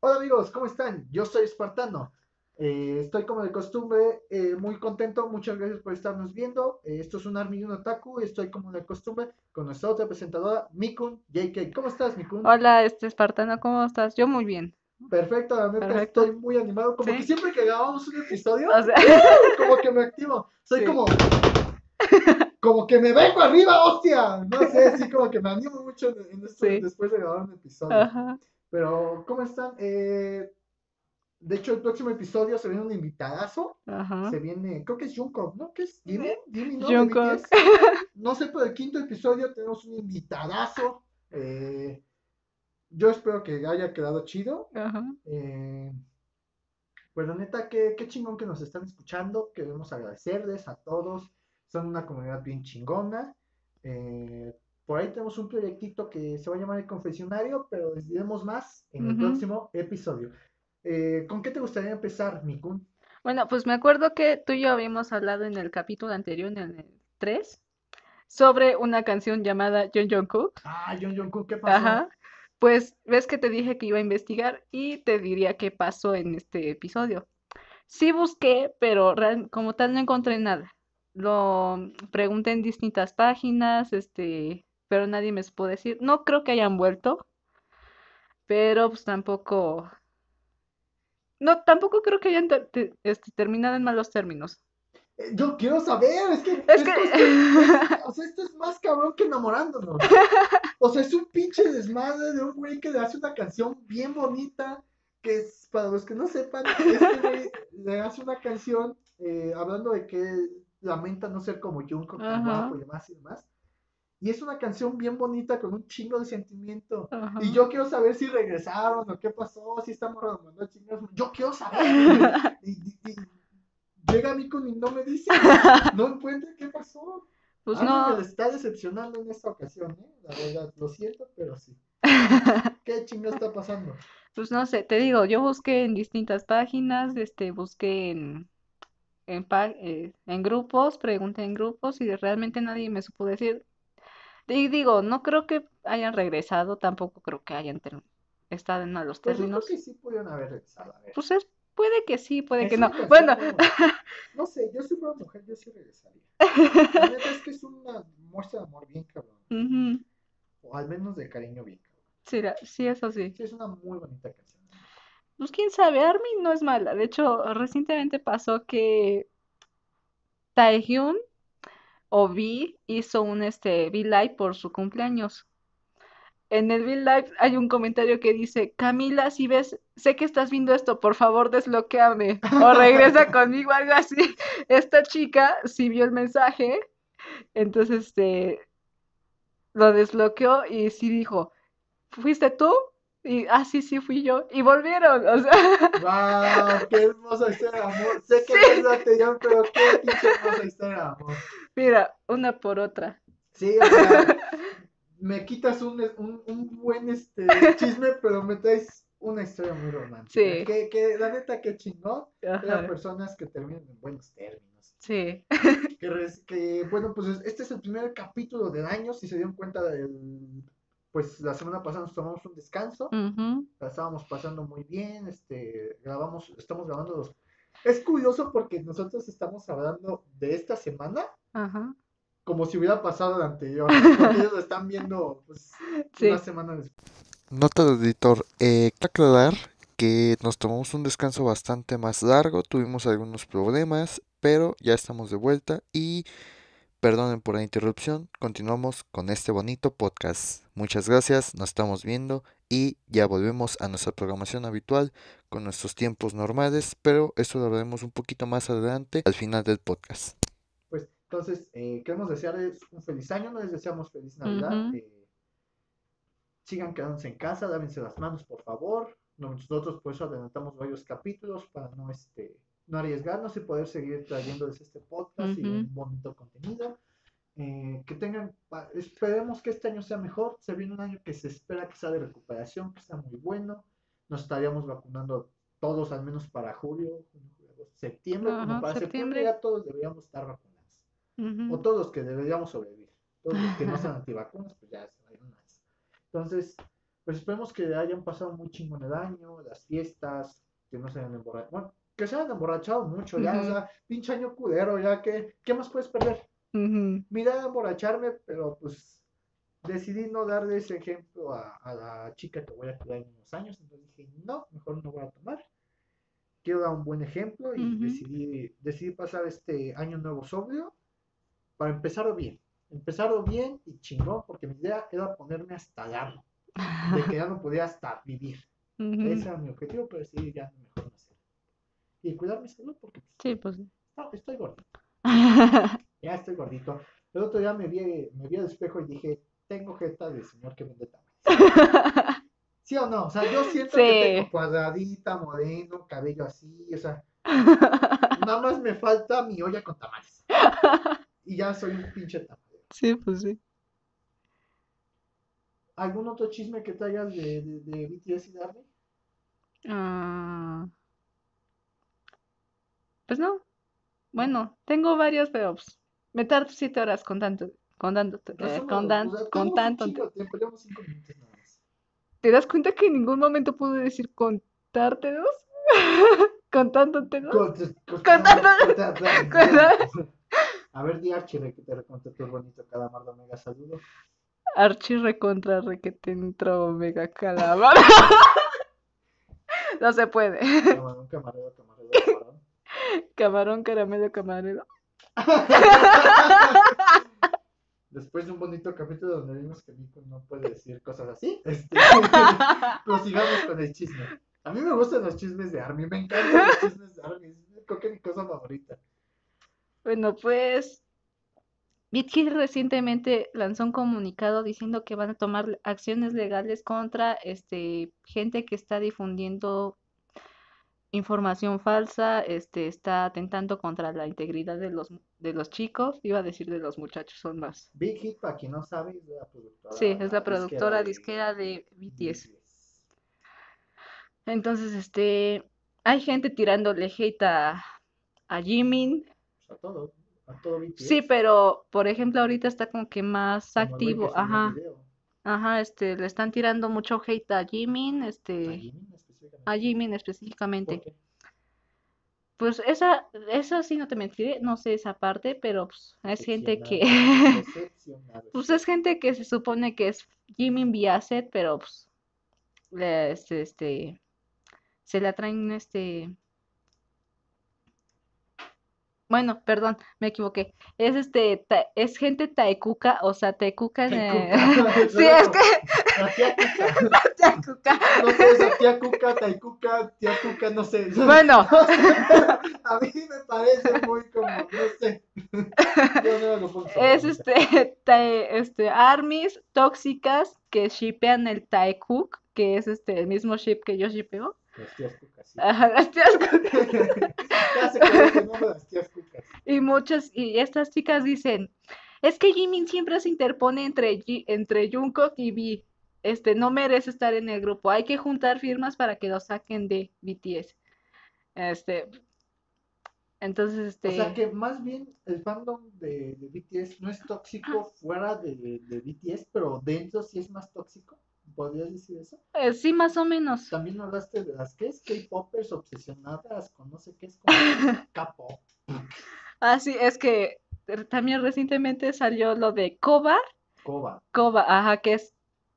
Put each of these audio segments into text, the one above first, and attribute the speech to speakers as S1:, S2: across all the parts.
S1: Hola amigos, ¿cómo están? Yo soy Espartano. Eh, estoy como de costumbre, eh, muy contento. Muchas gracias por estarnos viendo. Eh, esto es un Army y un Otaku. Estoy como de costumbre con nuestra otra presentadora, Mikun JK. ¿Cómo estás, Mikun?
S2: Hola, este Espartano, ¿cómo estás? Yo muy bien.
S1: Perfecto, la neta
S2: Perfecto.
S1: estoy muy animado. Como
S2: ¿Sí?
S1: que siempre que grabamos un episodio,
S2: O sea,
S1: como que me activo. Soy
S2: Sí.
S1: como. Como que me vengo arriba, hostia. No sé, así como que me animo mucho en, en esto
S2: Sí.
S1: después de grabar un episodio.
S2: ajá.
S1: Pero, ¿cómo están? Eh, de hecho, el próximo episodio se viene un invitadazo.
S2: Ajá.
S1: Se viene, creo que es Jungkook, ¿no? ¿Qué es? Jimmy, Jimmy, ¿no?
S2: Jungkook.
S1: No sé, pero el quinto episodio tenemos un invitadazo. Eh, yo espero que haya quedado chido.
S2: Ajá.
S1: Eh, pues la neta, qué, qué chingón que nos están escuchando. Queremos agradecerles a todos. Son una comunidad bien chingona. Eh, por ahí tenemos un proyectito que se va a llamar El Confesionario, pero les diremos más en el próximo episodio. Eh, ¿con qué te gustaría empezar, Mikun?
S2: Bueno, pues me acuerdo que tú y yo habíamos hablado en el capítulo anterior, en el 3, sobre una canción llamada John Jungkook.
S1: Ah, John Jungkook, ¿qué pasó?
S2: Ajá. Pues ves que te dije que iba a investigar y te diría qué pasó en este episodio. Sí busqué, pero como tal no encontré nada. Lo pregunté en distintas páginas, este, pero nadie me supo decir. No creo que hayan vuelto, pero pues tampoco. No, tampoco creo que hayan ter- este, terminado en malos términos.
S1: Eh, Yo quiero saber, es que,
S2: Es
S1: esto
S2: que-
S1: es- es- o sea, esto es más cabrón que enamorándonos. O sea, es un pinche desmadre de un güey que le hace una canción bien bonita, que es, para los que no sepan, este güey le hace una canción eh, hablando de que lamenta no ser como tan guapo y demás y demás. Y es una canción bien bonita con un chingo de sentimiento.
S2: Ajá.
S1: Y yo quiero saber si regresaron o qué pasó, si estamos mandando chingados. Yo quiero saber. Y, y- y llega a mí con y no me dice, no encuentra qué pasó.
S2: Pues
S1: Algo
S2: no.
S1: me está decepcionando en esta ocasión, ¿eh? La verdad, lo siento, pero sí. ¿Qué chingo está pasando?
S2: Pues no sé, te digo, yo busqué en distintas páginas, este, busqué en, en, eh, en grupos, pregunté en grupos y realmente nadie me supo decir. Y digo, no creo que hayan regresado, tampoco creo que hayan estado en malos
S1: Pues yo creo
S2: términos.
S1: que sí pudieron haber regresado. A ver.
S2: Pues es, puede que sí, puede
S1: Es
S2: que
S1: una
S2: no. Bueno.
S1: No sé, yo si fuera mujer, yo sí regresaría. La neta es que es una muestra de amor bien cabrón.
S2: ujú,
S1: O al menos de cariño bien cabrón.
S2: sí, la- sí, eso sí.
S1: Sí, es una muy bonita canción.
S2: Pues quién sabe, Armin no es mala. De hecho, recientemente pasó que Taehyun o V hizo un este V-Live por su cumpleaños. En el V-Live hay un comentario que dice, Camila, si ves, sé que estás viendo esto, por favor desbloqueame o regresa conmigo, algo así. Esta chica sí vio el mensaje, entonces este lo desbloqueó y sí dijo, ¿fuiste tú? Y, ah, sí, sí, fui yo. Y volvieron, o sea,
S1: ¡Wow! ¡Qué hermosa historia de amor! Sé que
S2: Sí.
S1: no es anterior, pero qué pinche hermosa historia de amor.
S2: mira, una por otra.
S1: Sí, o sea, me quitas un, un, un buen este, chisme, pero me traes una historia muy romántica.
S2: Sí.
S1: Que, que la neta, que chingón. Eran personas que terminan en buenos términos.
S2: sí.
S1: Que, que, bueno, pues este es el primer capítulo del año. Si se dieron cuenta, del, pues la semana pasada nos tomamos un descanso. La estábamos pasando muy bien. Este, grabamos, estamos grabando los. Es curioso porque nosotros estamos hablando de esta semana
S2: Ajá,
S1: como si hubiera pasado la anterior. Porque ellos lo están viendo pues,
S2: sí.
S1: una semana después.
S3: Nota de editor, eh, quiero aclarar que nos tomamos un descanso bastante más largo, tuvimos algunos problemas, pero ya estamos de vuelta y perdonen por la interrupción, continuamos con este bonito podcast. Muchas gracias, nos estamos viendo y ya volvemos a nuestra programación habitual con nuestros tiempos normales, pero eso lo haremos un poquito más adelante al final del podcast.
S1: Pues entonces, eh, queremos desearles un feliz año, no les deseamos feliz Navidad. Eh, sigan quedándose en casa, lávense las manos, por favor. Nosotros por eso adelantamos varios capítulos para no, este, no arriesgarnos y poder seguir trayéndoles este podcast y un bonito contenido. Eh, que tengan, esperemos que este año sea mejor. Se viene un año que se espera que sea de recuperación, que sea muy bueno. Nos estaríamos vacunando todos, al menos para julio, junio, julio, agosto, septiembre, como para septiembre
S2: septiembre.
S1: ya todos deberíamos estar vacunados. O todos los que deberíamos sobrevivir. Todos los que no sean antivacunas, pues ya se vayan más. Entonces, Pues esperemos que hayan pasado muy chingón el año, las fiestas, que no se hayan emborrachado. Bueno, que se hayan emborrachado mucho, ya, o
S2: Ujú.
S1: sea, pinche año culero, ya que, ¿qué más puedes perder?
S2: Ujú.
S1: Mi idea era emborracharme, pero pues decidí no darle ese ejemplo a, a la chica que voy a cuidar en unos años, entonces dije, no, mejor no voy a tomar. Quiero dar un buen ejemplo y decidí, decidí pasar este año nuevo sobrio para empezarlo bien. Empezarlo bien y chingón, porque mi idea era ponerme hasta darlo, de que ya no podía hasta vivir. Ese era mi objetivo, pero decidí ya mejor. Y cuidar mi salud, porque
S2: Sí, pues sí.
S1: no, estoy gordito. Ya estoy gordito. El otro día me vi, me vi al espejo y dije, tengo jeta de señor que vende tamales. ¿Sí o no? O sea, yo siento que tengo cuadradita, moreno, cabello así, o sea, nada más me falta mi olla con tamales. Y ya soy un pinche tamalero.
S2: Sí, pues sí.
S1: ¿Algún otro chisme que traigas de, de, de BTS y de ARMY?
S2: Ah, pues no. Bueno, tengo varios, pero pues, me tardo siete horas contando, contando, eh,
S1: Razón,
S2: con,
S1: o
S2: dan-
S1: sea,
S2: con
S1: tenemos un
S2: tanto.
S1: chingo de tiempo, llevamos cinco minutos nada más.
S2: ¿Te das cuenta que en ningún momento pude decir contártelos? Contándotelos.
S1: Con- con-
S2: Contando-
S1: con- A ver, di Archie, que te reconté tu bonito calamardo mega saludo.
S2: Archie recontra requete entró mega calamar. No se puede.
S1: Camarón, camarero, camarero, camarón.
S2: Camarón, caramelo, camarero.
S1: Después de un bonito capítulo donde vimos que Nico no puede decir cosas así, este, prosigamos con el chisme. A mí me gustan los chismes de Army, me encantan los chismes de Army, creo que es mi cosa favorita.
S2: Bueno, pues BitKit recientemente lanzó un comunicado diciendo que van a tomar acciones legales contra este gente que está difundiendo información falsa, este está atentando contra la integridad de los de los chicos, iba a decir de los muchachos, son más.
S1: Big Hit, para quien no sabe, es la productora.
S2: Sí, es la productora
S1: disquera
S2: disquera de BTS.
S1: BTS.
S2: Entonces, este hay gente tirándole hate a, a Jimin.
S1: A todo, a todo BTS.
S2: Sí, pero por ejemplo, ahorita está como que más
S1: como
S2: activo, ajá. Ajá, este, le están tirando mucho hate a Jimin,
S1: A
S2: este,
S1: Jimin específicamente.
S2: A Jimin
S1: ¿Por
S2: específicamente. Pues esa, esa sí no te mentiré, no sé esa parte, pero pues es gente que, pues es gente que se supone que es Jimin vía set, pero pues, le- este, este, se la traen, este, bueno, perdón, me equivoqué, es este, ta- es gente taekuka, o sea, el-
S1: Taikuka.
S2: sí, es que,
S1: La tía Cuca.
S2: taekuka,
S1: No sé, tía Cuca, Taikuka, tía Cuca, no sé.
S2: bueno.
S1: A mí me parece muy como, no sé. Yo no lo pongo
S2: Es este, tae- este armies tóxicas que shipean el Taekook, que es este el mismo ship que yo shipeo.
S1: Las tías Cucas, sí.
S2: Ajá, las tías Cook.
S1: Ya se quedó el nombre de las tías Cucas.
S2: Y muchas, y estas chicas dicen, es que Jimin siempre se interpone entre, Ji- entre Jungkook y V. Este, no merece estar en el grupo. Hay que juntar firmas para que lo saquen de BTS. Este, entonces,
S1: O sea
S2: este,
S1: que más bien el fandom de, de BTS no es tóxico fuera de, de BTS, pero dentro sí es más tóxico. ¿Podrías decir eso?
S2: eh, sí, más o menos.
S1: También hablaste de las que es K-popers obsesionadas con no sé qué es como K-pop.
S2: Ah, sí, es que también recientemente salió lo de Koba.
S1: Koba.
S2: Koba, ajá, que es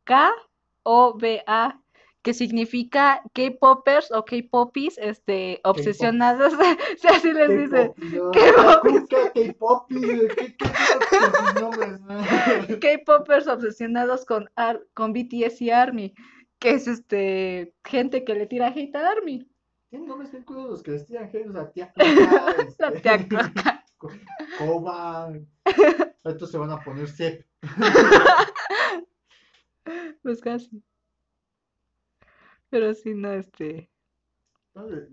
S2: K-O-B-A, que significa K-popers o K-popis, este, obsesionados, sí, así les dicen.
S1: ¿Qué qué qué?
S2: K-popers obsesionados con, Ar- con BTS y ARMY, que es este, gente que le tira hate a ARMY.
S1: Tienen nombres bien cuidados los que les tiran hate, o sea, tía
S2: La
S1: este,
S2: tía Coca.
S1: Co- Koba. Estos se van a poner Sep.
S2: Pues casi. Pero sí, no, este,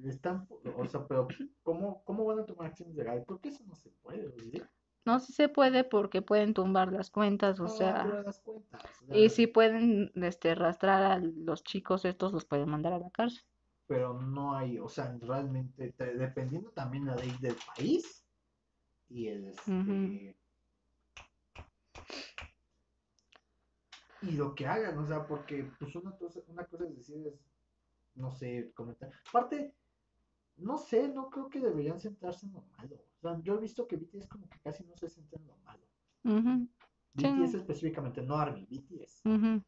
S1: le están, o sea, pero ¿cómo, cómo van a tomar acciones legales? Porque eso no se puede, oye.
S2: no si se puede porque pueden tumbar las cuentas, o
S1: No,
S2: sea...
S1: las cuentas,
S2: Y si pueden este, rastrar a los chicos estos, los pueden mandar a la cárcel.
S1: pero no hay, o sea, realmente, te- dependiendo también la ley del país y el, este. Y lo que hagan, o sea, porque pues una cosa, una cosa es decir, es, no sé, comentar. Aparte, no sé, no creo que deberían centrarse en lo malo. O sea, yo he visto que BTS como que casi no se centra en lo malo.
S2: Ujú, Sí.
S1: BTS específicamente, no ARMY, BTS.
S2: ujú,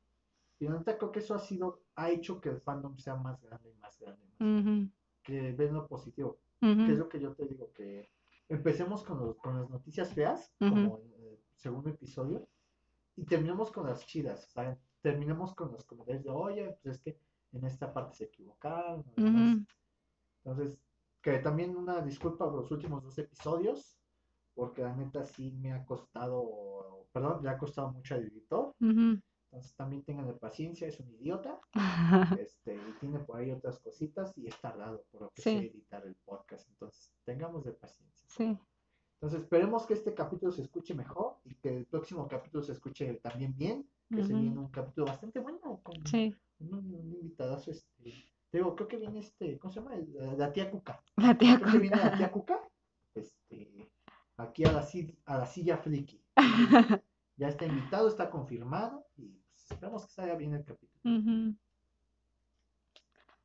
S1: Y la neta creo que eso ha sido, ha hecho que el fandom sea más grande y más grande. y más Que ven lo positivo. Que es lo que yo te digo, que empecemos con, los- con las noticias feas, como en el segundo episodio, y terminemos con las chidas, ¿saben? Terminemos con los comentarios de, oye, pues es que en esta parte se equivocaron. demás".
S2: ujú.
S1: Entonces, que también una disculpa por los últimos dos episodios, porque la neta sí me ha costado, perdón, le ha costado mucho al editor.
S2: Ujú.
S1: Entonces también tengan paciencia, es un idiota, este, y tiene por ahí otras cositas y es tardado por lo que
S2: Sí.
S1: editar el podcast. Entonces, tengamos de paciencia.
S2: Sí,
S1: Entonces, esperemos que este capítulo se escuche mejor y que el próximo capítulo se escuche también bien, que se viene un capítulo bastante bueno con
S2: sí.
S1: un, un invitadazo, este, te digo, creo que viene este, ¿cómo se llama? La, la tía Cuca.
S2: La tía
S1: Creo que viene la
S2: Cuca.
S1: tía Cuca, este, aquí a la, a la silla friki. Ya está invitado, está confirmado y pues, esperamos que salga bien el capítulo.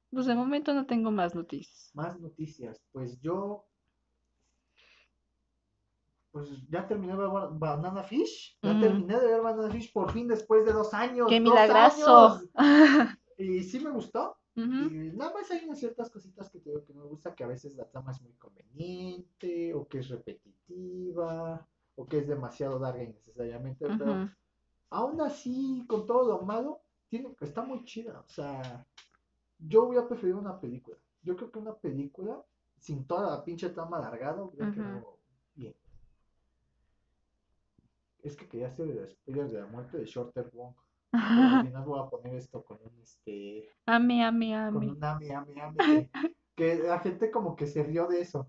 S2: Pues de momento no tengo más noticias.
S1: Más noticias. Pues yo. Pues ya terminé de ver Ba- Banana Fish. Ya terminé de ver Banana Fish por fin después de dos años.
S2: ¡Qué
S1: ¡Dos
S2: milagroso!
S1: años! Y sí me gustó. Y nada más hay unas ciertas cositas que te digo que no me gusta, que a veces la trama es muy conveniente, o que es repetitiva, o que es demasiado larga innecesariamente. Pero
S2: ujú.
S1: aún así, con todo lo malo, tiene, está muy chida. O sea, yo hubiera preferido una película. Yo creo que una película, sin toda la pinche trama alargada, hubiera quedado bien. Es que quería hacer el spoiler de la muerte de Shorter Wong. Al final voy a poner esto con un este.
S2: Ame, ame,
S1: Con
S2: ame.
S1: un ame, ame, ame. Que, que la gente como que se rió de eso.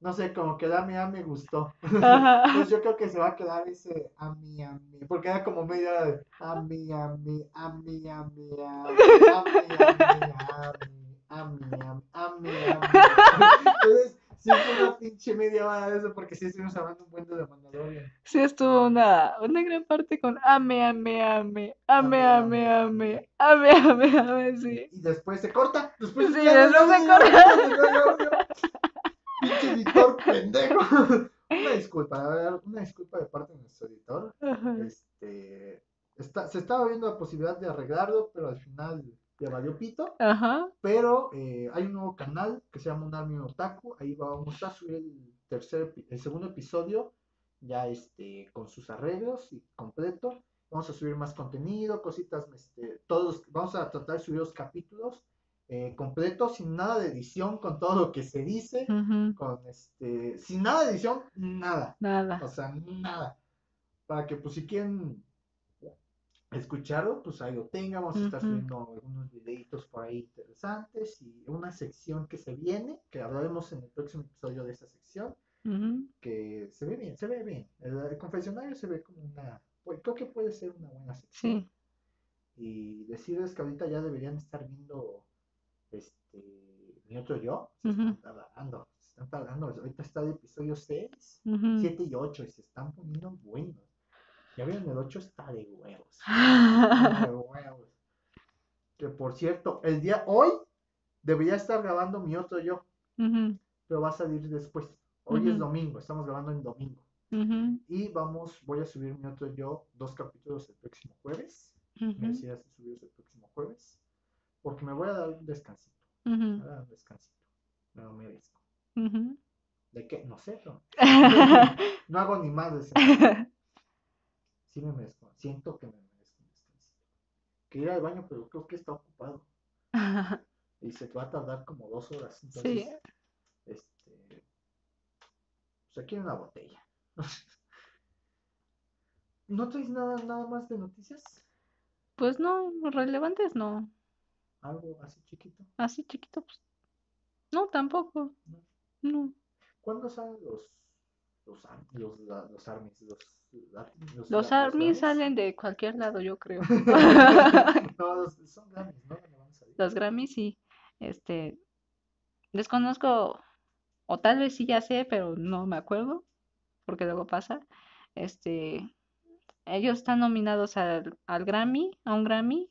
S1: No sé, como que el ame, ame gustó. Entonces yo creo que se va a quedar ese ami, ami, porque era como media de ami, ami, ami, ami, ami, ami, ami, ami, ami, ami, ami. Entonces, sí fue una pinche media hora de eso, porque sí estuvimos hablando un buen de Mandalorian.
S2: Sí, estuvo una, una gran parte con ame, ame, ame. Ame, ame, ame. Ame, ame, ame, sí.
S1: Y después se corta, después
S2: Sí,
S1: no
S2: después se corta.
S1: Pinche editor pendejo. Una disculpa, una disculpa de parte de nuestro editor. Este, está, se estaba viendo la posibilidad de arreglarlo, pero al final le valió pito.
S2: Ajá.
S1: Pero eh, hay un nuevo canal que se llama Un Army Otaku. Ahí vamos a subir el tercer, el segundo episodio, ya este, con sus arreglos y completo. Vamos a subir más contenido, cositas, este, todos, vamos a tratar de subir los capítulos eh, completos, sin nada de edición, con todo lo que se dice, con este, sin nada de edición, nada.
S2: Nada.
S1: O sea, nada. Para que, pues, si quieren escucharlo, pues ahí lo tengan. Vamos a estar subiendo algunos videitos por ahí interesantes y una sección que se viene, que hablaremos en el próximo episodio de esta sección, que se ve bien, se ve bien. El, el confesionario se ve como una, pues, creo que puede ser una buena sección.
S2: Sí.
S1: Y decirles que ahorita ya deberían estar viendo este mi otro yo. Se están tardando, se están tardando. Ahorita está el episodio 6.
S2: Ujú.
S1: 7 y 8 y se están poniendo buenos. Ya vieron, el 8 está de huevos. está de huevos. Que por cierto, el día hoy debería estar grabando mi otro yo, pero va a salir después. Hoy es domingo, estamos grabando en domingo. Y vamos, voy a subir mi otro yo, dos capítulos el próximo jueves. Me decías subirlos el próximo jueves. Porque me voy a dar un descansito. Me voy a dar un descansito. Me lo merezco. ¿De qué? No sé, pero no hago ni más de. Sí me merezco, siento que me merezco un descansito. Que ir al baño, pero creo que está ocupado. Y se va a tardar como dos horas. Entonces,
S2: Sí.
S1: este, pues aquí hay una botella. ¿No traes nada, nada más de noticias?
S2: Pues no, relevantes no.
S1: Algo así chiquito.
S2: Así chiquito, pues. No, tampoco.
S1: ¿no?
S2: No.
S1: ¿Cuándo salen los los los, los armies? Los,
S2: armies salen de cualquier lado, yo creo.
S1: no, son.
S2: Los Grammys sí. Este. Desconozco. O tal vez sí ya sé, pero no me acuerdo. Porque luego pasa. Este. ellos están nominados al, al Grammy, a un Grammy,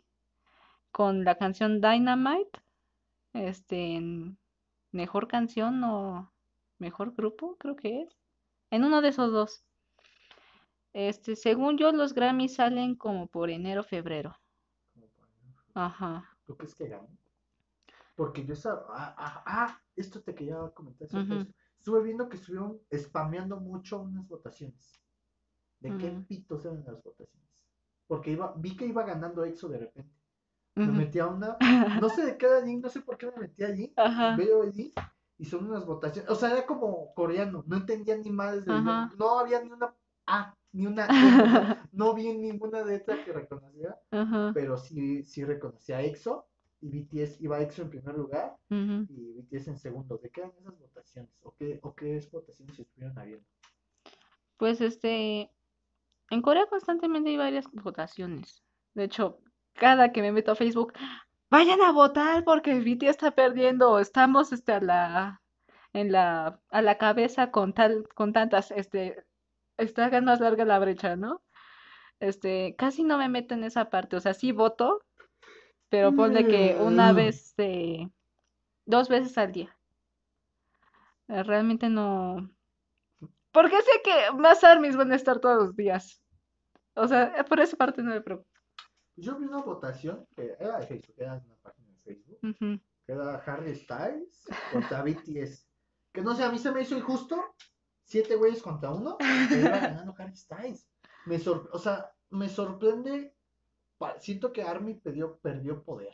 S2: con la canción Dynamite, este, en mejor canción o mejor grupo, creo que es. En uno de esos dos. Este, según yo, los Grammys salen como por enero, febrero.
S1: Como para-
S2: Ajá.
S1: ¿Tú crees que gane? Porque yo estaba. Ah, ah, ah, esto te quería comentar.
S2: Ujú.
S1: eso. Estuve viendo que estuvieron spameando mucho unas votaciones. ¿De qué
S2: Ujú.
S1: pitos eran las votaciones? Porque iba, vi que iba ganando EXO de repente. Me
S2: Ujú.
S1: metí a una. No sé de qué era link, no sé por qué me metí allí.
S2: Ajá.
S1: Veo link y son unas votaciones. O sea, era como coreano. No entendía ni más de
S2: Ajá.
S1: No había ni una A, ni una E. No vi ninguna letra que reconociera.
S2: Ajá.
S1: Pero sí, sí reconocía a EXO. Y BTS iba EXO en primer lugar y BTS en segundo. ¿De qué eran esas votaciones? ¿O qué, o qué es votaciones estuvieron habiendo?
S2: Pues este, en Corea constantemente hay varias votaciones. De hecho, cada que me meto a Facebook, vayan a votar porque BTS está perdiendo, estamos este a la en la a la cabeza con tal con tantas este está más larga la brecha, ¿no? Este, casi no me meto en esa parte, o sea, sí voto, pero ponle que una
S1: Mm.
S2: vez eh, dos veces al día. Eh, Realmente no porque sé que más armies van a estar todos los días. O sea, por esa parte no me preocupo.
S1: Yo vi una votación que era de Facebook, era de una página de Facebook. Que era Harry Styles contra BTS. Que no sé, a mí se me hizo injusto. Siete güeyes contra uno. Pero iba ganando Harry Styles. Me sor- o sea, me sorprende. Siento que Army perdió, perdió poder.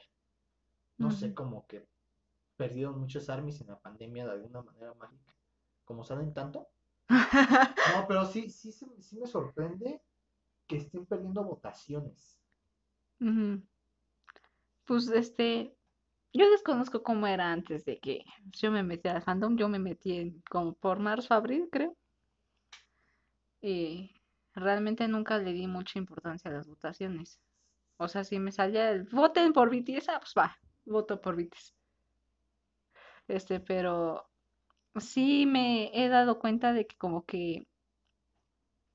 S1: No sé, como que perdieron muchos armies en la pandemia de alguna manera mágica. Como salen tanto. No, pero sí, sí, sí me sorprende que estén perdiendo votaciones.
S2: Pues este, yo desconozco cómo era antes de que yo me metí al fandom. Yo me metí en, como por marzo, abril, creo. Y realmente nunca le di mucha importancia a las votaciones. O sea, si me salía el voten por BTS, ah, pues va, voto por BTS. Este, pero sí me he dado cuenta de que como que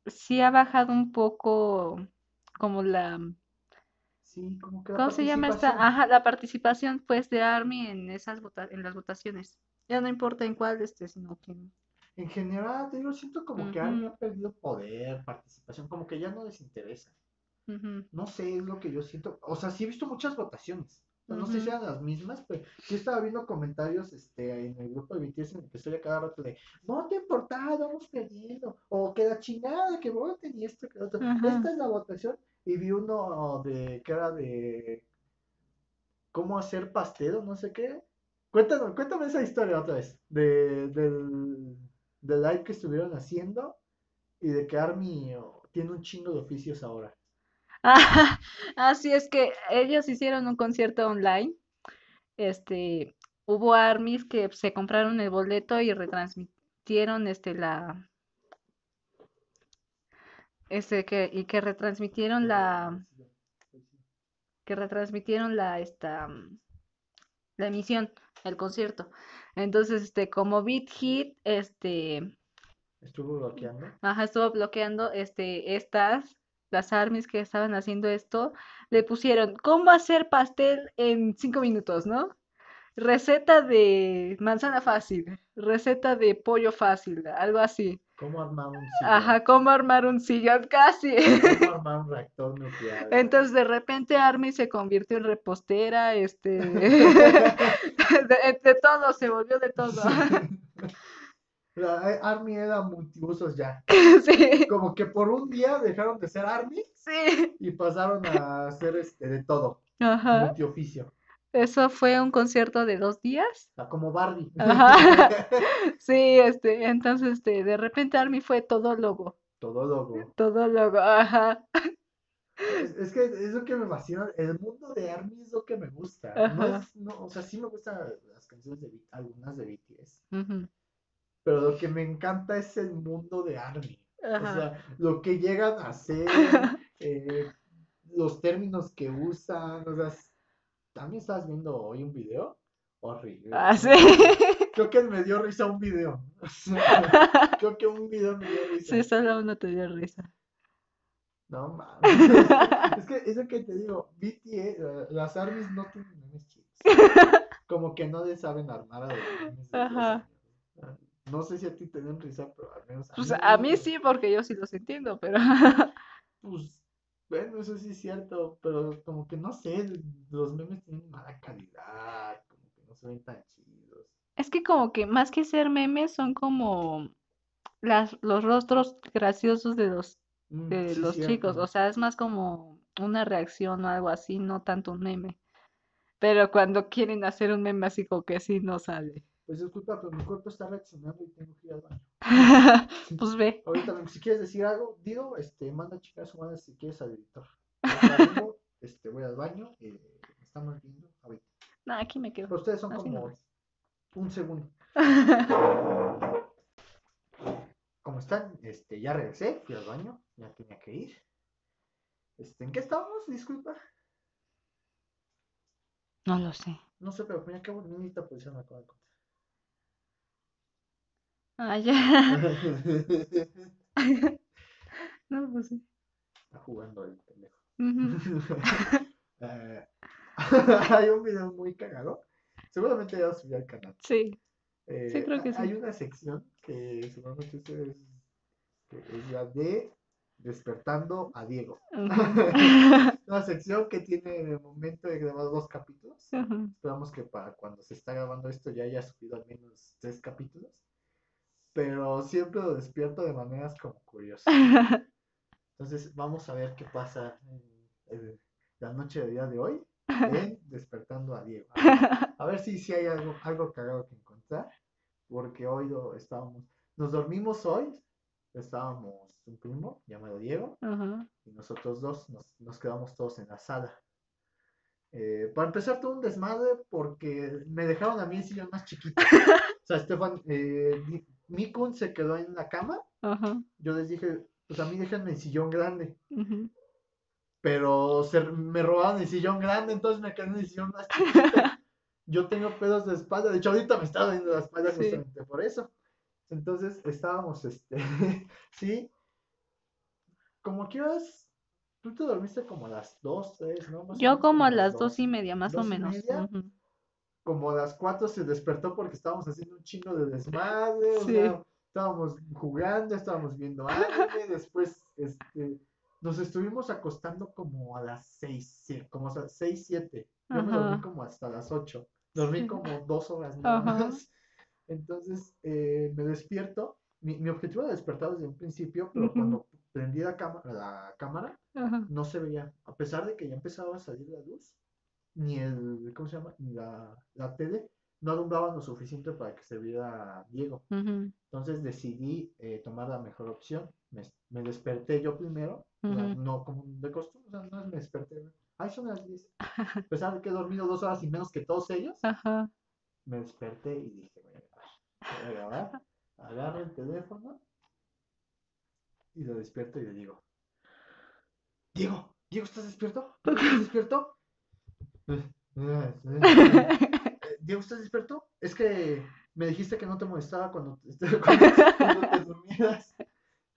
S2: sí ha bajado un poco como la,
S1: Sí, como que la
S2: ¿cómo se llama esta? Ajá, la participación pues de ARMY en esas vota- en las votaciones. Ya no importa en cuál esté, sino que
S1: En general, te digo, siento como que Army ha perdido poder, participación, como que ya no les interesa. No sé, es lo que yo siento. O sea, sí he visto muchas votaciones. O sea, No sé si eran las mismas, pero sí estaba viendo comentarios este, en el grupo de BTS en el que estoy a cada rato de voten por tal, vamos perdiendo. O que la chingada, que voten y esto, que lo otro. Esta es la votación. Y vi uno de que era de cómo hacer pastel o no sé qué. Cuéntame, cuéntame esa historia otra vez. De, del, del live que estuvieron haciendo y de que Army oh, tiene un chingo de oficios ahora.
S2: Ajá, Así es que ellos hicieron un concierto online. Este, hubo ARMYs que se compraron el boleto y retransmitieron este la este que y que retransmitieron la que retransmitieron la esta mm, la emisión, el concierto. Entonces, este, como Beat Hit, este,
S1: Estuvo bloqueando.
S2: ajá, estuvo bloqueando este estas las armies que estaban haciendo esto, le pusieron cómo hacer pastel en cinco minutos, ¿no? Receta de manzana fácil, receta de pollo fácil, algo así.
S1: ¿Cómo armar un
S2: Ajá,
S1: sillón?
S2: cómo armar un sillón, casi.
S1: ¿Cómo armar un reactor nuclear?
S2: Entonces de repente Army se convirtió en repostera, este, de, de todo, se volvió de todo.
S1: La eh, Army era multiusos ya.
S2: Sí,
S1: Como que por un día dejaron de ser Army
S2: sí,
S1: y pasaron a hacer este de todo.
S2: ajá.
S1: Multioficio.
S2: Eso fue un concierto de dos días.
S1: O sea, como Barbie.
S2: Ajá. Sí, este, entonces, este, de repente Army fue todólogo,
S1: Todólogo.
S2: todólogo, ajá,
S1: Es, es que es lo que me fascina. El mundo de Army es lo que me gusta. No es, no, o sea, sí me gustan las canciones de algunas de BTS. Pero lo que me encanta es el mundo de Army. O
S2: ajá.
S1: sea, lo que llegan a hacer, eh, los términos que usan, o sea, también estabas viendo hoy un video horrible.
S2: Ah, sí.
S1: Creo que me dio risa un video. Creo que un video me dio risa.
S2: Sí, solo uno te dio risa.
S1: No mames. Es que es lo que te digo, BTS, eh, las armies no tienen memes chidos. Como que no le saben armar a los memes
S2: Ajá.
S1: Ah, No sé si a ti te den risa, pero al menos
S2: Pues
S1: mí
S2: a mí sí, porque yo sí los entiendo, pero
S1: Pues, bueno, eso sí es cierto, pero como que no sé, los memes tienen mala calidad, como que no se ven tan chidos.
S2: es que como que más que ser memes son como las, los rostros graciosos de los,
S1: Mm,
S2: de
S1: sí,
S2: los
S1: cierto.
S2: chicos, o sea, es más como una reacción o algo así, no tanto un meme. Pero cuando quieren hacer un meme así como que así no sale.
S1: Pues disculpa, pero mi cuerpo está reaccionando y tengo que ir al baño.
S2: Pues ve.
S1: Ahorita, si quieres decir algo, digo, este, manda a chicar a su madre si quieres al editor. Vengo, este, voy al baño, eh, estamos viendo ahorita.
S2: No, aquí me quedo.
S1: Pero ustedes son como un segundo. ¿Cómo están? Este, ya regresé, fui al baño, ya tenía que ir. Este, ¿en qué estábamos? Disculpa.
S2: No lo sé.
S1: No sé, pero ponía que bonita posición me acabo de encontrar.
S2: Ah, ya. No, pues sí.
S1: Está jugando el pendejo. Eh, hay un video muy cagado. Seguramente ya lo subí al canal.
S2: Sí.
S1: Eh,
S2: Sí, creo que
S1: Hay
S2: sí.
S1: una sección que seguramente ustedes es la de despertando a Diego.
S2: Ujú.
S1: Una sección que tiene en el momento de grabar dos capítulos. Esperamos que para cuando se está grabando esto ya haya subido al menos tres capítulos. Pero siempre lo despierto de maneras como curiosas. Entonces vamos a ver qué pasa en, en la noche del día de hoy en Despertando a Diego. A ver, a ver si, si hay algo, algo cagado que encontrar. Porque hoy lo estábamos. Nos dormimos hoy. Estábamos un primo llamado Diego
S2: Ajá.
S1: y nosotros dos nos, nos quedamos todos en la sala. Eh, para empezar, todo un desmadre porque me dejaron a mí el sillón más chiquito. O sea, Estefan, eh, Mikun se quedó en la cama.
S2: Ajá.
S1: Yo les dije, pues a mí déjenme el sillón grande. Pero se, me robaron el sillón grande, entonces me quedé en el sillón más chiquito. Yo tengo pedos de espalda. De hecho, ahorita me está doliendo la espalda
S2: Sí.
S1: justamente por eso. Entonces estábamos, este, sí. Como quieras, tú te dormiste como a las 2, 3, ¿no? Más
S2: Yo como a
S1: las
S2: las dos
S1: dos.
S2: y media, más o
S1: ¿Dos y
S2: menos. Ujú.
S1: Como a las 4 se despertó porque estábamos haciendo un chingo de desmadre, o
S2: Sí.
S1: sea, estábamos jugando, estábamos viendo anime, después, este, nos estuvimos acostando como a las 6, como a 6, 7. Yo me dormí
S2: Ajá.
S1: como hasta las 8. Dormí como dos horas nada
S2: Ajá.
S1: más. Entonces, eh, me despierto. Mi, mi objetivo era despertar desde un principio, pero
S2: Ujú.
S1: cuando prendí la, cama- la cámara,
S2: Ajá.
S1: no se veía. A pesar de que ya empezaba a salir la luz, ni el, ¿cómo se llama? Ni la, la tele no alumbraban lo suficiente para que se viera Diego. Entonces decidí eh, tomar la mejor opción. Me, me desperté yo primero, o sea,
S2: Ujú.
S1: no como de costumbre, o sea, no es me desperté. Ay, son las 10. A pesar de que he dormido dos horas y menos que todos ellos, me desperté y dije, voy a grabar. Voy a grabar. Agarro el teléfono y lo despierto y le digo, Diego, Diego, ¿estás despierto? ¿Estás despierto? Eh, Diego, ¿estás despierto? Es que me dijiste que no te molestaba cuando te, cuando, cuando te durmieras.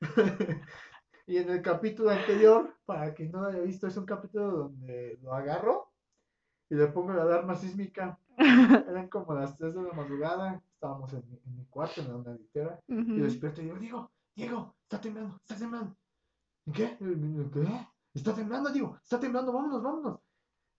S1: y en el capítulo anterior, para quien no lo haya visto, es un capítulo donde lo agarro y le pongo la alarma sísmica. Eran como las 3 de la madrugada, estábamos en mi, en mi cuarto, en una litera, y
S2: Ujú.
S1: despierto y digo, Diego, Diego, está temblando, está temblando. ¿Y qué? ¿Qué? Está temblando, digo, está temblando, vámonos, vámonos.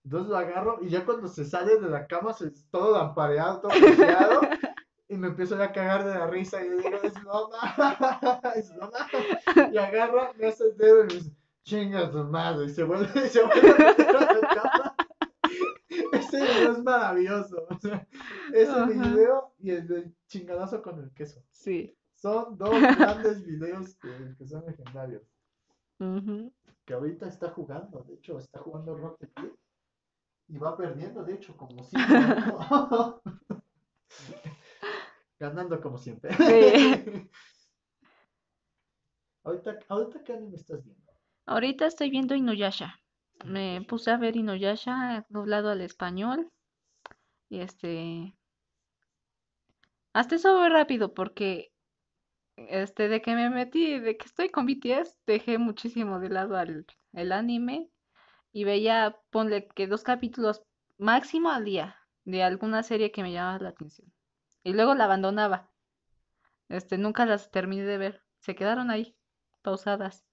S1: Entonces lo agarro y ya cuando se sale de la cama, se, todo lampareado, todo plateado, y me empiezo ya a cagar de la risa y le digo, es broma, es broma. Y agarra, me hace el dedo y me dice, chinga tu madre, y se vuelve, y se vuelve a la cama. Ese video es maravilloso. O sea, ese video y el del chingadazo con el queso.
S2: Sí.
S1: Son dos grandes videos que, que son legendarios. Que ahorita está jugando, de hecho, está jugando Rocket League. Y va perdiendo, de hecho, como siempre. ¿no? Ganando como siempre.
S2: Sí.
S1: ahorita, ahorita, ¿qué anime estás viendo?
S2: Ahorita estoy viendo Inuyasha. Me puse a ver Inuyasha doblado al español. Y este. Hasta eso voy rápido porque este, de que me metí, de que estoy con BTS, dejé muchísimo de lado al, el anime y veía, ponle que dos capítulos máximo al día de alguna serie que me llamaba la atención. Y luego la abandonaba. Este, nunca las terminé de ver. Se quedaron ahí, pausadas.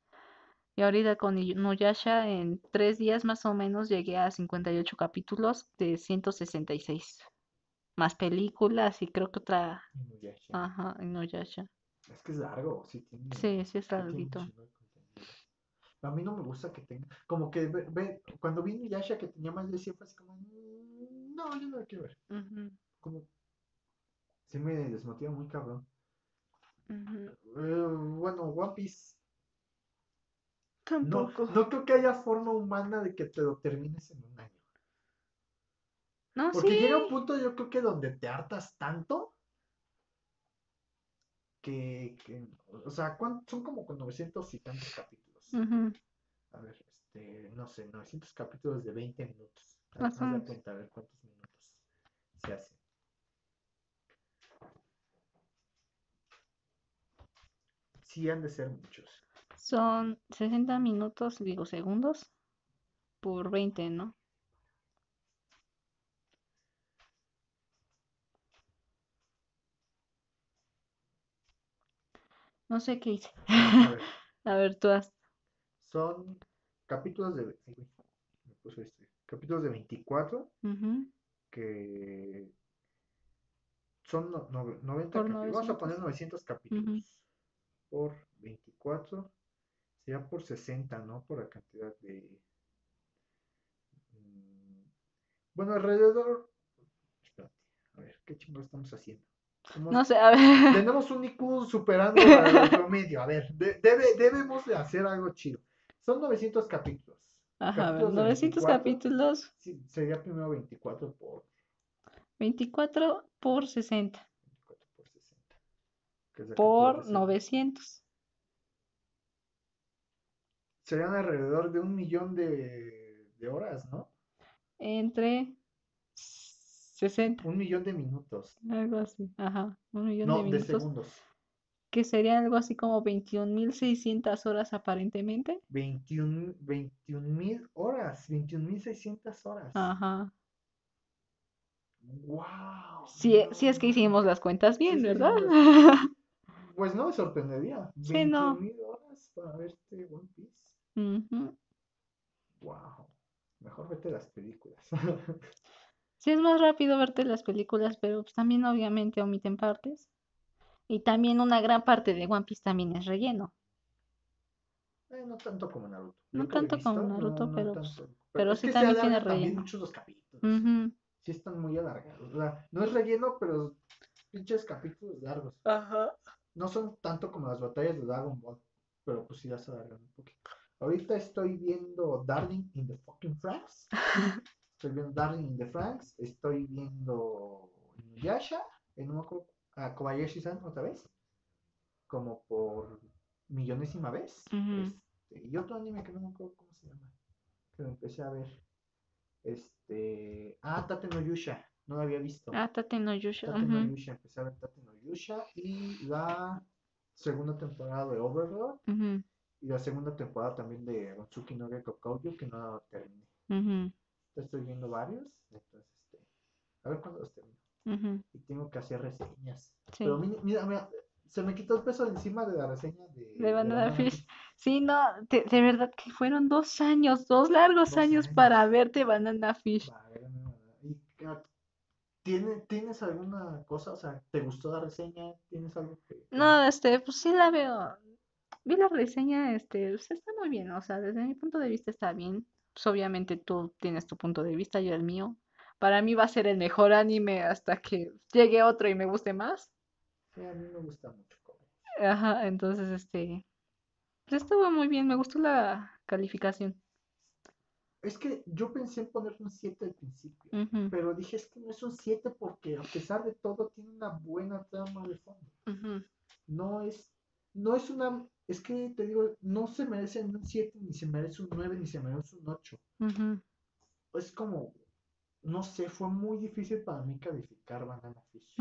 S2: Y ahorita con Inuyasha, en tres días más o menos, llegué a 58 capítulos de 166. Más películas y creo que otra.
S1: Inuyasha.
S2: Ajá, Inuyasha.
S1: Es que es largo, sí tiene.
S2: Sí, sí es
S1: tiene un
S2: larguito.
S1: chingo de contenido. A mí no me gusta que tenga. Como que ve, ve- cuando vi Inuyasha que tenía más de 100, fue así como. "Mm, No, yo no lo quiero ver. Como. Sí me desmotiva muy cabrón. Eh, bueno, One Piece. No,
S2: Tampoco.
S1: no creo que haya forma humana de que te lo termines en un año.
S2: No,
S1: Porque
S2: sí.
S1: llega un punto, yo creo que donde te hartas tanto que, que- o sea, ¿cuán- son como con 900 y tantos capítulos.
S2: Ujú.
S1: A ver, este, no sé, 900 capítulos de 20 minutos. Haz- haz
S2: menos.
S1: cuenta, a ver cuántos minutos se hacen. Sí han de ser muchos.
S2: Son 60 minutos, digo, segundos por 20, ¿no? No sé qué hice.
S1: A ver,
S2: A ver, tú has.
S1: Son capítulos de... ay, güey, me puso este, capítulos de 24
S2: Ujú,
S1: que son no- no- 90
S2: Por
S1: capítulos. Vamos a poner
S2: 900.
S1: 900 capítulos por 24. Sería por 60, ¿no? Por la cantidad de... mm, Bueno, alrededor... Espérate, a ver, ¿qué chingo estamos haciendo? Somos-
S2: No sé, a ver.
S1: Tenemos un IQ superando al promedio. A ver, de- debe, debemos de hacer algo chido. Son 900 capítulos.
S2: Ajá,
S1: capítulos de
S2: 900
S1: 24.
S2: capítulos,
S1: Sí, sería primero 24 por
S2: 24 por 60,
S1: 24 por 60. que es la cantidad de
S2: por
S1: segundos.
S2: 900.
S1: Serían alrededor de un millón de, de horas, ¿no?
S2: Entre 60,
S1: Un millón de minutos.
S2: algo así. Ajá, un millón
S1: No,
S2: de
S1: de
S2: minutos.
S1: segundos.
S2: Que sería algo así como 21.600 horas aparentemente.
S1: 21 mil horas. 21 mil 600 horas.
S2: Ajá.
S1: ¡Wow!
S2: Si, si es que hicimos las cuentas bien,
S1: sí
S2: ¿verdad?
S1: Pues no me sorprendería.
S2: Sí, no.
S1: 21 mil horas para verte One Piece. ¡Wow! Mejor vete las películas.
S2: Sí es más rápido verte las películas, pero pues también obviamente omiten partes. Y también una gran parte de One Piece también es relleno.
S1: Eh, no tanto como Naruto.
S2: No
S1: lo
S2: tanto como Naruto,
S1: no
S2: pero,
S1: tanto.
S2: pero sí también tiene
S1: alargan también
S2: relleno.
S1: muchos los capítulos. Sí están muy alargados. O sea, no es relleno, pero pinches capítulos largos.
S2: Ajá.
S1: No son tanto como las batallas de Dragon Ball, pero pues sí ya se alargan un poquito. Ahorita estoy viendo Darling in the fucking Franks. Estoy viendo Darling in the Franks. Estoy viendo Inuyasha. eh, no me acuerdo, a Kobayashi-san otra vez. Como por millonésima vez. Este, y otro anime que no me acuerdo cómo se llama. Que lo empecé a ver. Este. Ah, Tate no Yusha. No lo había visto.
S2: Ah, Tate no Yusha.
S1: Tate no Yusha. Empecé a ver Tate no Yusha. Y la segunda temporada de Overlord. Y la segunda temporada también de Gonzuki no Gekko Koujo, que no terminé. Estoy viendo varios. Entonces, este. A ver cuándo los termino. Y tengo que hacer reseñas.
S2: Sí.
S1: Pero mira, mira, se me quitó el peso encima de la reseña de,
S2: De Banana Fish. Sí, no, de, de verdad que fueron dos años, dos largos
S1: Dos
S2: años
S1: años.
S2: para verte Banana Fish.
S1: Vale. ¿Y qué- tiene- ¿Tienes alguna cosa? O sea, ¿te gustó la reseña? ¿Tienes algo que-
S2: No, este, pues sí la veo. Vi la reseña, este, pues está muy bien, o sea, desde mi punto de vista está bien. Pues obviamente tú tienes tu punto de vista, yo el mío. Para mí va a ser el mejor anime hasta que llegue otro y me guste más.
S1: Sí, a mí me gusta mucho.
S2: Ajá, entonces, este, pues estuvo muy bien, me gustó la calificación.
S1: Es que yo pensé en ponerle un 7 al principio, pero dije, es que no es un 7 porque a pesar de todo tiene una buena trama de fondo. No es, no es una, es que te digo, no se merece un 7, ni se merece un 9, ni se merece un 8.
S2: ujú,
S1: Es como, no sé, fue muy difícil para mí calificar Banana Fish.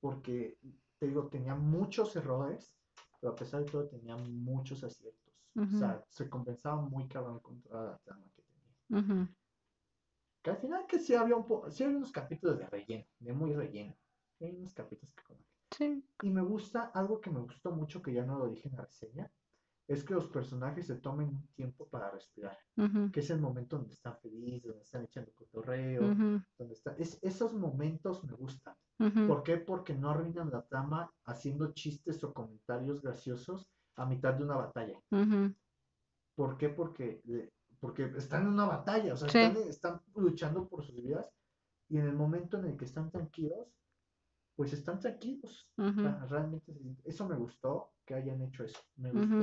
S1: porque te digo, tenía muchos errores, pero a pesar de todo tenía muchos aciertos. O sea, se compensaba muy cabrón contra la trama que tenía.
S2: Ujú.
S1: Que al final que sí había un po sí había unos capítulos de relleno, de muy relleno. Hay unos capítulos que como
S2: Sí.
S1: Y me gusta, algo que me gustó mucho, que ya no lo dije en la reseña, es que los personajes se tomen un tiempo para respirar. Que es el momento donde están felices, donde están echando cotorreo, donde están... Es, esos momentos me gustan. ¿Por qué? Porque no arruinan la trama haciendo chistes o comentarios graciosos a mitad de una batalla. ¿Por qué? Porque, porque están en una batalla, o sea,
S2: Sí.
S1: están, están luchando por sus vidas y en el momento en el que están tranquilos, pues están tranquilos. Realmente eso me gustó que hayan hecho eso. Me gustó.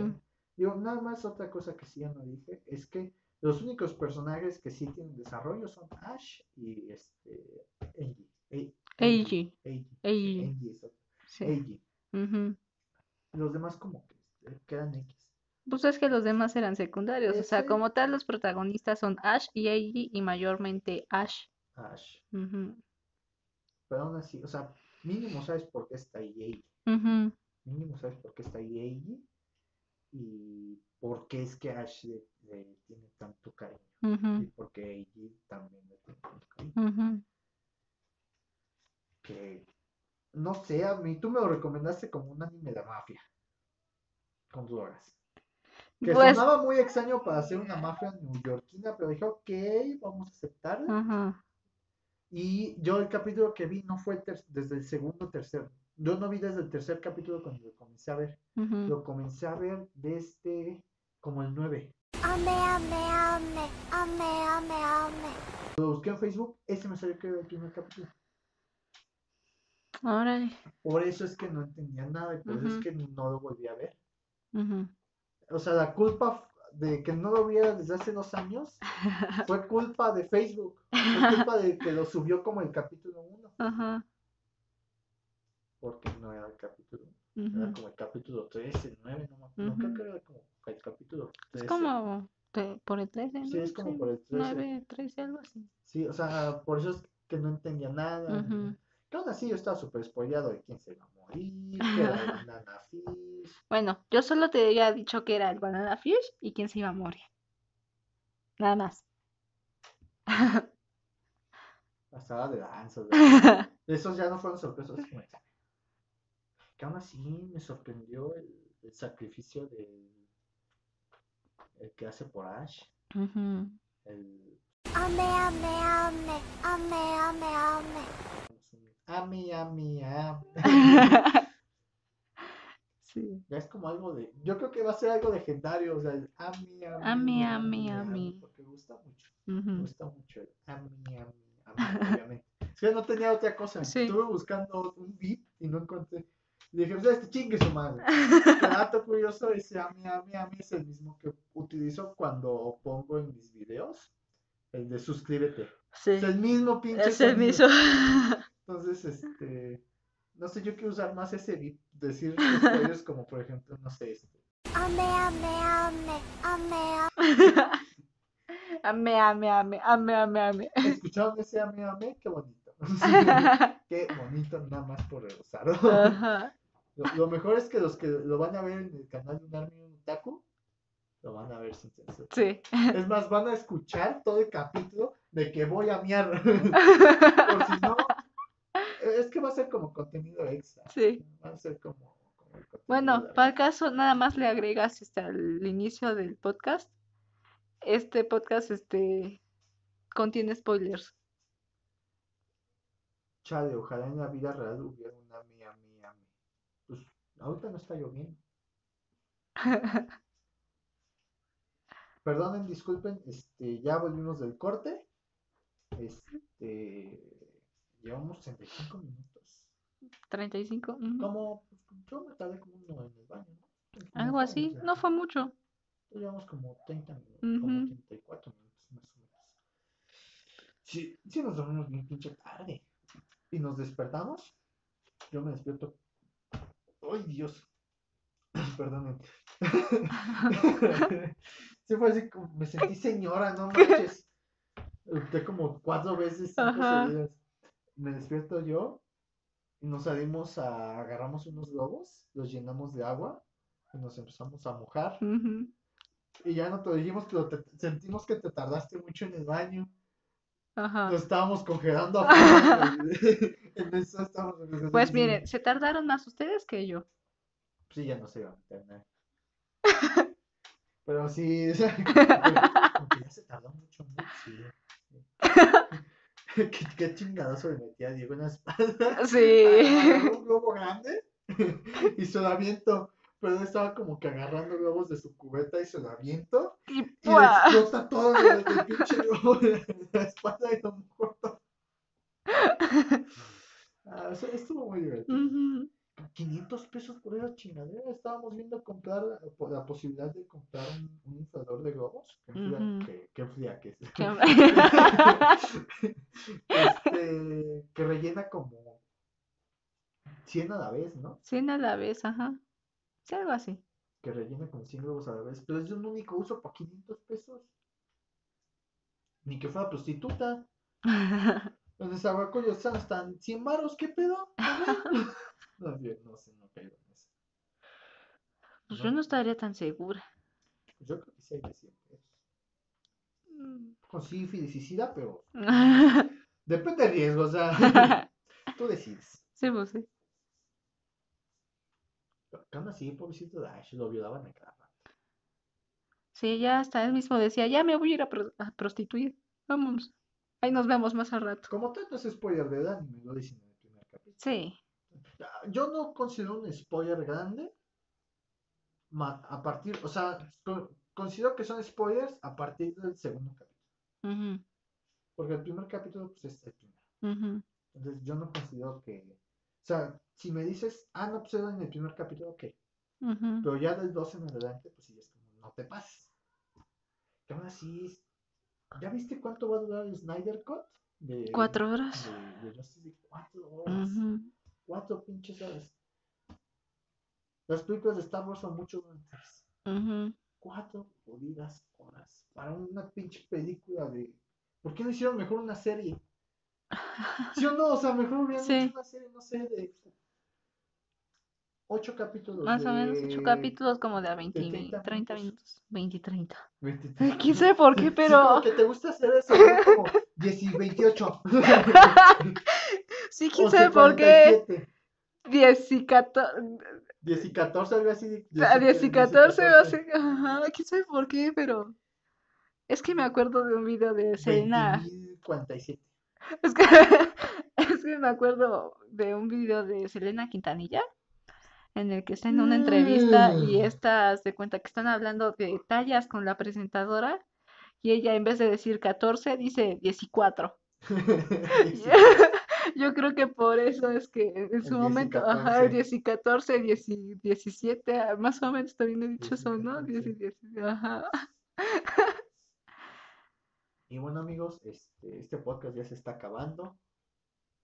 S1: Digo, nada más otra cosa que sí ya no dije es que los únicos personajes que sí tienen desarrollo son Ash y este Angie. Ei-
S2: Eiji.
S1: Eiji.
S2: Eiji.
S1: Los demás como que eh, quedan X.
S2: Pues es que los demás eran secundarios, o sea, como tal los protagonistas son Ash y Eiji y mayormente Ash.
S1: Ash.
S2: Ujú.
S1: Pero aún así, o sea, mínimo sabes por qué está ahí Eiji. Mínimo sabes por qué está ahí Eiji. Y por qué es que Ash le, le tiene tanto cariño. Y por qué Eiji también le tiene tanto cariño. Que, no sé, a mí tú me lo recomendaste como un anime de mafia. Con drogas. Que
S2: Pues,
S1: sonaba muy extraño para hacer una mafia neoyorquina, pero dije, ok, vamos a aceptarla. Y yo el capítulo que vi no fue desde el segundo tercer. Yo no vi desde el tercer capítulo cuando lo comencé a ver. Lo comencé a ver desde como el 9.
S4: Ame, ame, ame, ame, ame, ame.
S1: Lo busqué en Facebook, ese me salió que era el primer capítulo.
S2: Órale.
S1: Por eso es que no entendía nada y por eso es que no lo volví a ver. O sea, la culpa de que no lo viera desde hace dos años fue culpa de Facebook. Fue culpa de que lo subió como el capítulo 1.
S2: Ajá.
S1: Porque no era el capítulo 1. Era
S2: Ujú.
S1: como el capítulo 13, el 9, no, me acuerdo. no creo que era como el capítulo 13.
S2: Es como te- por el 13,
S1: Sí,
S2: ¿no?
S1: es como por el 13.
S2: 9, 13, algo así.
S1: Sí, o sea, por eso es que no entendía nada.
S2: Ujú.
S1: Que aún así yo estaba súper spoileado de quién se iba a morir, que era el Banana Fish.
S2: Bueno, yo solo te había dicho que era el Banana Fish y quién se iba a morir. Nada más.
S1: Pasaba de lanzas. de- Esos ya no fueron sorpresas. Que aún así me sorprendió el, el sacrificio del el que hace por Ash. El
S4: Ame, ame, ame, ame, ame, ame.
S1: Ami, ami, am.
S2: Sí.
S1: Ya es como algo de. Yo creo que va a ser algo legendario. O sea, el ami, ami,
S2: Ami, ami, ami.
S1: Porque gusta mucho. Me gusta mucho el ami, ami, ami, obviamente. Es que no tenía otra cosa.
S2: Sí.
S1: Estuve buscando un beat y no encontré. Y dije, pues este chingue su madre. Que dato curioso, ese ami, ami, ami es el mismo que utilizo cuando pongo en mis videos. El de suscríbete.
S2: Sí.
S1: Es el mismo pinche.
S2: Es el mismo.
S1: Entonces, este. No sé, yo quiero usar más ese beat. Decir spoilers como, por ejemplo, no sé, este.
S4: Ame, ame, ame, ame, ame.
S2: Ame, ame, ame, ame, ame, ame.
S1: ¿Escucharon ese ame, ame? Qué bonito. Qué bonito, nada más por usarlo.
S2: Ajá.
S1: Lo, lo mejor es que los que lo van a ver en el canal de un Army y un Otaku, lo van a ver sin censura.
S2: Sí.
S1: Es más, van a escuchar todo el capítulo de que voy a miar. Por si no, es que va a ser como contenido extra.
S2: Sí.
S1: Va a ser como,
S2: Bueno, para el caso, nada más le agregas este, al inicio del podcast. Este podcast este, contiene spoilers.
S1: Chale, ojalá en la vida real hubiera un Ami, Ami, Ami. Pues ahorita no está lloviendo. Perdonen, disculpen, este, ya volvimos del corte. Este, llevamos 35 minutos.
S2: 35. ujú.
S1: Como, pues, yo me tardé como uno en el baño, ¿no? Como
S2: Algo así. No fue mucho.
S1: Llevamos como 30 minutos, como
S2: Ujú.
S1: 34 minutos más o menos. Sí, sí nos dormimos bien pinche tarde. Y nos despertamos. Yo me despierto. ¡Ay, Dios! Perdonen. sí fue así como, me sentí señora, no manches. Opté como cuatro veces, cinco seguidas. Me despierto yo y nos salimos a, agarramos unos globos, los llenamos de agua y nos empezamos a mojar. Y ya no te dijimos, pero te- sentimos que te tardaste mucho en el baño.
S2: Ajá.
S1: Nos estábamos congelando afuera. En eso estábamos.
S2: Pues miren, se tardaron más ustedes que yo.
S1: Sí, ya no se iba a nada. Pero sí, o sea, como que ya se tardó mucho, ¿no? Sí. ¿Qué, qué chingadazo le metía a Diego en la espalda.
S2: Sí.
S1: Un globo grande y aviento. Pero él estaba como que agarrando globos de su cubeta y se lo aviento.
S2: Y
S1: Y explota todo el, el pinche globo de la espalda y lo todo. Ah, estuvo muy divertido.
S2: Ujú.
S1: 500 pesos por esa chingadera. Estábamos viendo comprar por la posibilidad de comprar un, un inflador de globos. Qué fría, que, fría que es. Este, que rellena como 100 a la vez, ¿no?
S2: 100 a la vez, ajá. Sí, algo así.
S1: Que rellena como 100 globos a la vez. Pero es de un único uso por 500 pesos. Ni que fuera prostituta. Los desaguacoyos están hasta en 100 varos, ¿qué pedo? No, yo no sé, no caigo en eso.
S2: Pues
S1: No.
S2: yo no estaría tan segura.
S1: Yo creo que sí hay de 100 pesos. Con sífilis y sida, pero depende del riesgo, o sea, tú decides.
S2: Sí, pues sí.
S1: Pero así, pobrecito Dash, lo violaban a cada.
S2: Sí, ya hasta él mismo decía, ya me voy a ir a, pro- a prostituir. Vamos. Ahí nos vemos más al rato.
S1: Como tanto es spoiler del anime, lo dicen en el primer capítulo.
S2: Sí.
S1: Yo no considero un spoiler grande. A partir, o sea, co- considero que son spoilers a partir del segundo capítulo.
S2: Ujú,
S1: Porque el primer capítulo, pues es el primero.
S2: ujú.
S1: Entonces yo no considero que. O sea, si me dices, ah, no, pues en el primer capítulo, ok. Pero ya del 12 en adelante, pues sí, es como, no te pases. Que aún así, ¿ya viste cuánto va a durar el Snyder Cut? De,
S2: Cuatro horas.
S1: De, de League? Cuatro horas. Cuatro pinches horas. Las películas de Star Wars son mucho antes.
S2: Ujú.
S1: Cuatro jodidas horas. Para una pinche película de. ¿Por qué no hicieron mejor una serie? ¿Sí o no? O sea, mejor hubieran
S2: Sí.
S1: hecho una serie, no sé, de. Ocho capítulos.
S2: Más o menos ocho
S1: de
S2: capítulos como de a 20,
S1: 30
S2: 30
S1: minutos.
S2: minutos. 20 y 30.
S1: 23.
S2: Quién sabe por qué,
S1: Sí,
S2: pero
S1: como que te gusta hacer eso, ¿no? Como 10 y 28.
S2: sí, quién sabe por qué.
S1: 47.
S2: 10 y 14,
S1: 10 y 14, algo así.
S2: a 10 y 14 va a ser, ajá, quién sabe por qué, pero es que me acuerdo de un video de Selena.
S1: 47.
S2: Es que, es que me acuerdo de un video de Selena Quintanilla en el que está en una entrevista y
S1: Mm.
S2: esta se cuenta que están hablando de tallas con la presentadora y ella en vez de decir 14 dice 14. Yo creo que por eso es que en
S1: El
S2: su
S1: 10 y
S2: momento, ajá,
S1: 14.
S2: el 10 y 14, 10 y 17, ah, más o menos también he dicho
S1: 10 y
S2: eso, ¿no? 10 y
S1: 14.
S2: 10, ajá.
S1: Y bueno, amigos, este, este podcast ya se está acabando.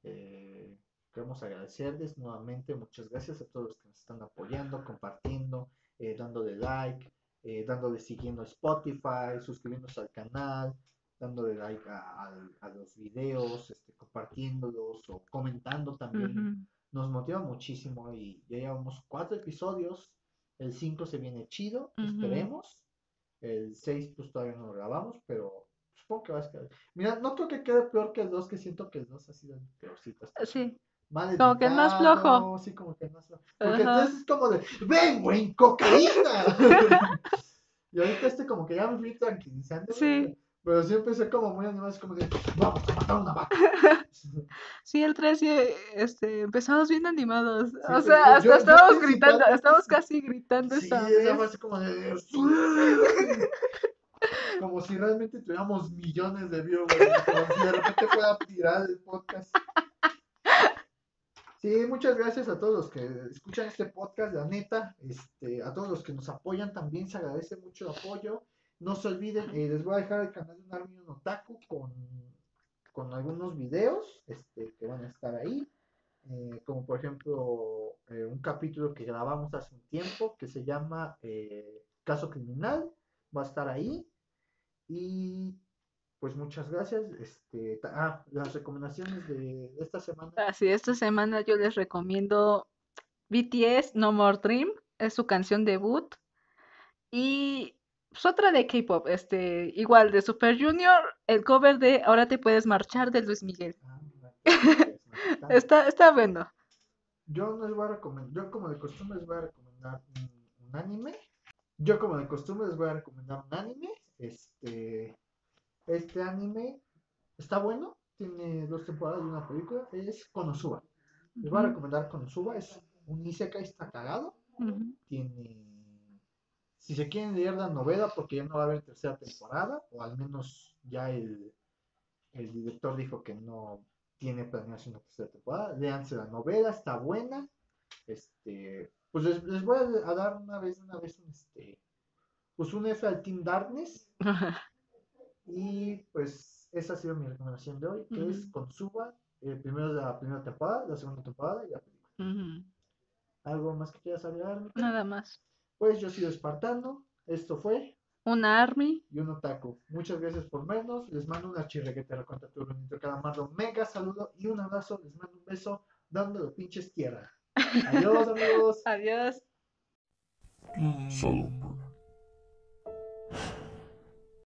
S1: Eh, queremos agradecerles nuevamente. Muchas gracias a todos los que nos están apoyando, compartiendo, eh, dándole like, eh, dándole siguiendo a Spotify, suscribiéndose al canal, dándole like a, los videos, este, compartiéndolos o comentando también. Nos motiva muchísimo y ya llevamos cuatro episodios. El 5 se viene chido, esperemos. El 6 pues todavía no lo grabamos, pero supongo que va a quedar. Mira, no creo que quede peor que el 2, que siento que el 2 ha sido el peorcito. hasta.
S2: Sí,
S1: Mal
S2: como que el más flojo.
S1: Sí, como que el más flojo. Porque
S2: Ajá.
S1: entonces es como de, ven, güey, cocaína. y ahorita este como que ya me fui tranquilizando.
S2: Sí.
S1: Pero sí empecé como muy animado, es como de, vamos a matar una vaca.
S2: Sí, el 3 sí, este, empezamos bien animados. O sea,
S1: yo-
S2: hasta
S1: yo
S2: estábamos gritando, estábamos casi gritando
S1: Sí, esa fue así como de... Como si realmente tuviéramos millones de viewers, como si de repente fuera viral el podcast. Sí, muchas gracias a todos los que escuchan este podcast, la neta, este, a todos los que nos apoyan también, se agradece mucho el apoyo. No se olviden, eh, les voy a dejar el canal de un Armin Otaku con, con algunos videos este, que van a estar ahí. eh, como por ejemplo eh, un capítulo que grabamos hace un tiempo que se llama Caso Criminal, va a estar ahí. Y pues muchas gracias. Este, ah, las recomendaciones de esta semana.
S2: Así, esta semana yo les recomiendo BTS No More Dream, es su canción debut. Y pues, otra de K-pop, este, igual de Super Junior, el cover de Ahora te puedes marchar de Luis Miguel.
S1: Ah.
S2: Está, está bueno.
S1: Yo no les voy a recomendar, yo como de costumbre les voy a recomendar un, un anime. Yo como de costumbre les voy a recomendar un anime. Este, este anime está bueno, tiene dos temporadas y una película. Es Konosuba. Les voy a recomendar Konosuba, es un isekai, está cagado. Tiene, si se quieren leer la novela, porque ya no va a haber tercera temporada, o al menos ya el, el director dijo que no tiene planeación una tercera temporada. Léanse la novela, está buena. Este, pues les, les voy a, a dar una vez, una vez, un, este, pues un F al Team Darkness. Y pues esa ha sido mi recomendación de hoy, que es
S2: Ujú.
S1: con Suba, eh, primero la primera temporada, la segunda temporada y la película. ¿Algo más que quieras agregar? Mica?
S2: Nada más.
S1: Pues yo soy Espartano, esto fue
S2: Una Army.
S1: y un otaku. Muchas gracias por vernos. Les mando una chirregueta contra tu bonito calamardo. Mega saludo y un abrazo. Les mando un beso dándole pinches tierra. Adiós, amigos.
S2: Adiós.
S5: Salud.